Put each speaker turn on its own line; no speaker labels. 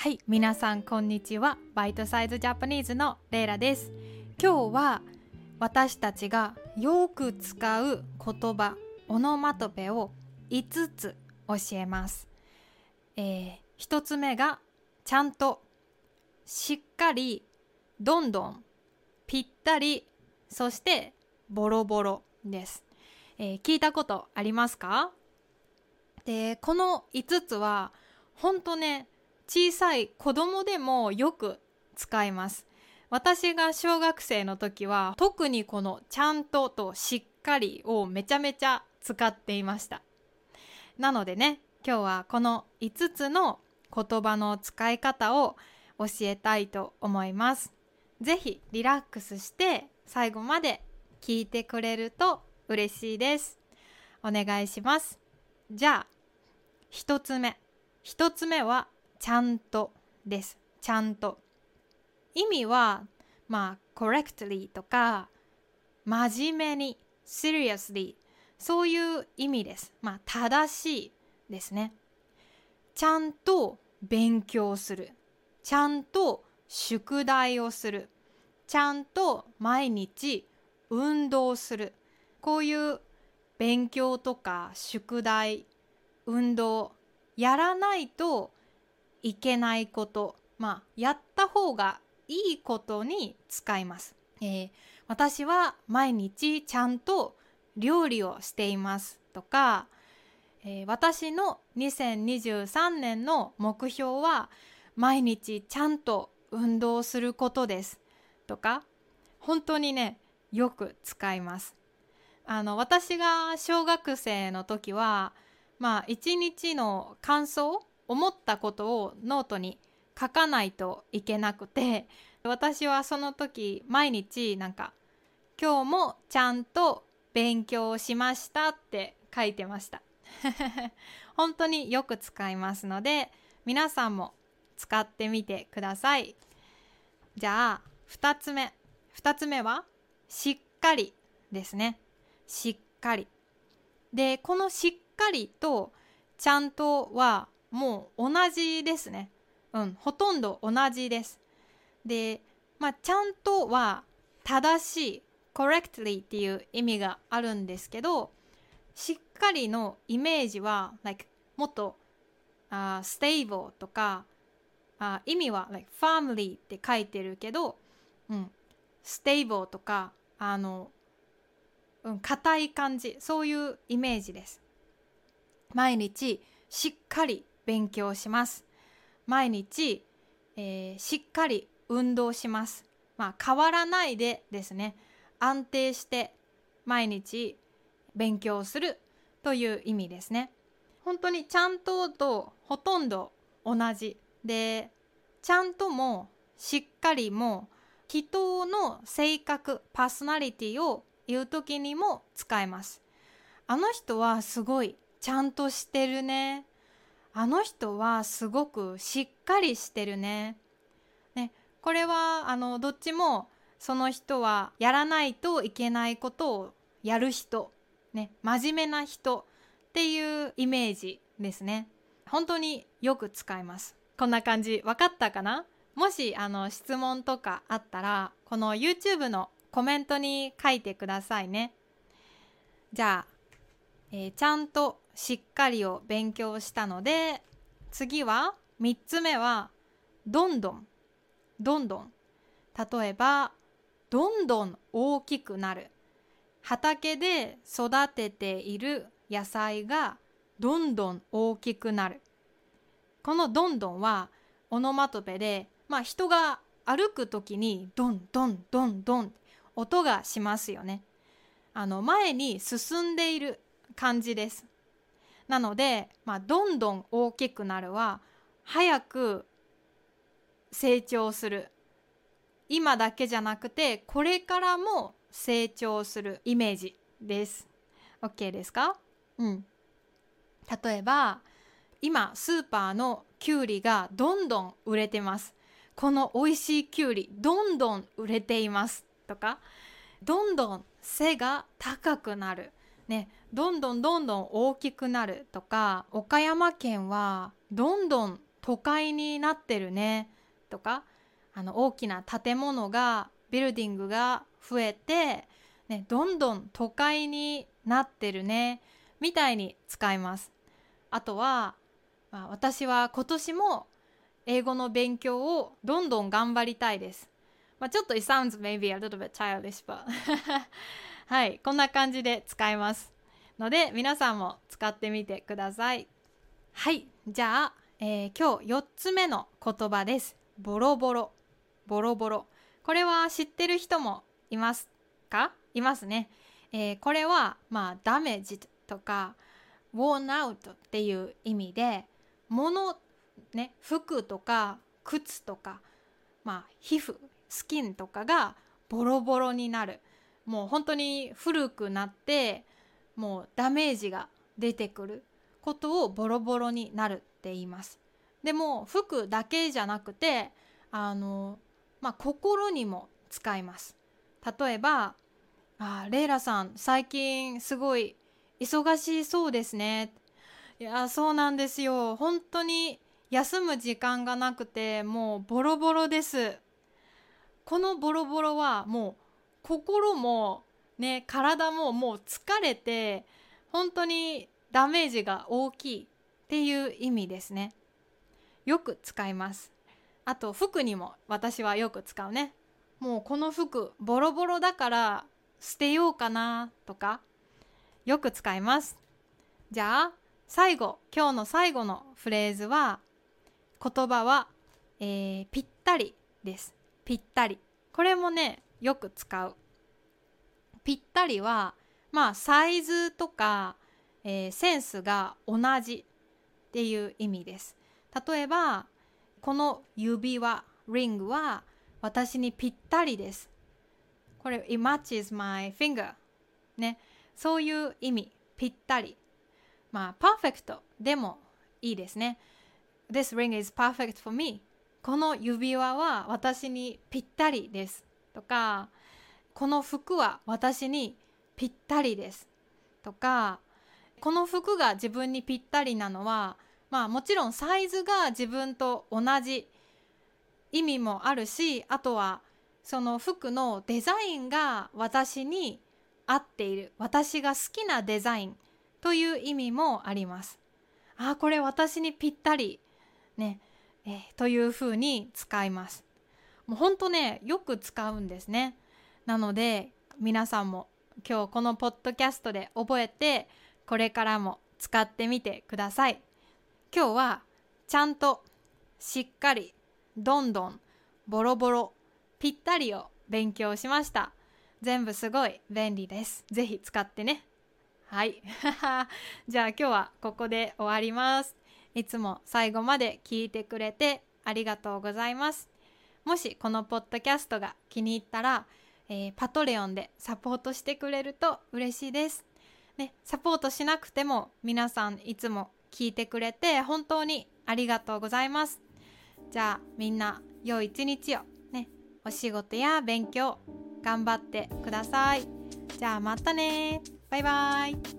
はい、皆さんこんにちは。バイトサイズジャパニーズのレイラです。今日は私たちがよく使う言葉、オノマトペを5つ教えます。えー、1つ目がちゃんと、しっかり、どんどん、ぴったり、そしてボロボロです。えー聞いたことありますか？で、この5つは本当ね、小さい子供でもよく使います。私が小学生の時は特にこのちゃんととしっかりをめちゃめちゃ使っていました。なのでね、今日はこの5つの言葉の使い方を教えたいと思います。ぜひリラックスして最後まで聞いてくれると嬉しいです。お願いします。じゃあ、一つ目。一つ目はちゃんとです。ちゃんと。意味は、まあ、correctly とか、真面目に、seriously、そういう意味です。まあ、正しいですね。ちゃんと勉強する。ちゃんと宿題をする。ちゃんと毎日運動する。こういう勉強とか宿題、運動、やらないといけないこと、まあ、やった方がいいことに使います。えー私は毎日ちゃんと料理をしていますとか、えー私の2023年の目標は毎日ちゃんと運動することですとか、本当にね、よく使います。あの、私が小学生の時は、まあ、一日の感想、思ったことをノートに書かないといけなくて、私はその時、毎日なんか、今日もちゃんと勉強しましたって書いてました。本当によく使いますので、皆さんも使ってみてください。じゃあ、二つ目。二つ目は、しっかりですね。しっかり。で、このしっかりとちゃんとはもう同じですね。うん、ほとんど同じです。で、まあ、ちゃんとは正しい、correctly っていう意味があるんですけど、しっかりのイメージは、like もっと、あ stable とか、あ意味は、like family って書いてるけど、うん、stable とか、あの、うん、硬い感じ、そういうイメージです。毎日しっかり勉強します。毎日、えーしっかり運動します。まあ変わらないでですね。安定して毎日勉強するという意味ですね。本当にちゃんととほとんど同じ。で、ちゃんともしっかりも人の性格、パーソナリティを言う時にも使えます。あの人はすごいちゃんとしてるね。あの人はすごくしっかりしてるね。ね、これはあのどっちもその人はやらないといけないことをやる人、ね、真面目な人っていうイメージですね。本当によく使います。こんな感じ分かったかな？もしあの質問とかあったらこの YouTube のコメントに書いてくださいね。じゃあ、えーちゃんとしっかりを勉強したので次は3つ目はどんどん。どんどん。例えばどんどん大きくなる。畑で育てている野菜がどんどん大きくなる。このどんどんはオノマトペでまあ人が歩く時にドンドンドンドン音がしますよね。あの前に進んでいる感じです。なので、まあ、どんどん大きくなるは早く成長する。今だけじゃなくてこれからも成長するイメージです。OK ですか？うん。例えば今スーパーのきゅうりがどんどん売れてます。この美味しいきゅうりどんどん売れていますとかどんどん背が高くなる。ね。どんどんどんどん大きくなるとか岡山県はどんどん都会になってるねとかあの大きな建物がビルディングが増えて、ね、どんどん都会になってるねみたいに使いますあとは、まあ、私は今年も英語の勉強をどんどん頑張りたいです。まあ、ちょっと it sounds maybe a little bit childish, but はい、こんな感じで使います。ので皆さんも使ってみてください。はい、じゃあ、えー、今日4つ目の言葉です。ボロボロ。ボロボロ。これは知ってる人もいますか？いますね。えー、これは、まあ、ダメージとか、ウォーンアウトっていう意味で、物、ね、服とか靴とか、まあ、皮膚、スキンとかがボロボロになる。もう本当に古くなって、もうダメージが出てくることをボロボロになるって言います。でも服だけじゃなくてあのまあ、心にも使います。例えば「あレイラさん最近すごい忙しそうですね」いやそうなんですよ本当に休む時間がなくてもうボロボロですこのボロボロはもう心もね体ももう疲れて本当にダメージが大きいっていう意味ですね。よく使います。あと服にも私はよく使うね。もうこの服ボロボロだから捨てようかなとかよく使います。じゃあ最後今日の最後のフレーズは言葉は、えー、ぴったりです。ぴったり。これもねよく使う。ぴったりはまあサイズとか、えー、センスが同じっていう意味です。例えばこの指輪リングは私にぴったりです。これ It matches my finger ね。そういう意味。ぴったり。まあパーフェクトでもいいですね。This ring is perfect for me この指輪は私にぴったりです。とかこの服は私にぴったりですとかこの服が自分にぴったりなのはまあもちろんサイズが自分と同じ意味もあるしあとはその服のデザインが私に合っている私が好きなデザインという意味もあります。あこれ私にぴったりね、えー、というふうに使います。もうほんとねよく使うんですね。なので皆さんも今日このポッドキャストで覚えてこれからも使ってみてください。今日はちゃんとしっかりどんどんボロボロぴったりを勉強しました。全部すごい便利です。ぜひ使ってね。はい。じゃあ今日はここで終わります。いつも最後まで聞いてくれてありがとうございます。もしこのポッドキャストが気に入ったら、えー、パトレオンでサポートしてくれると嬉しいです、ね、サポートしなくても皆さんいつも聞いてくれて本当にありがとうございます。じゃあみんな良い一日をね、お仕事や勉強頑張ってください。じゃあまたねバイバイ。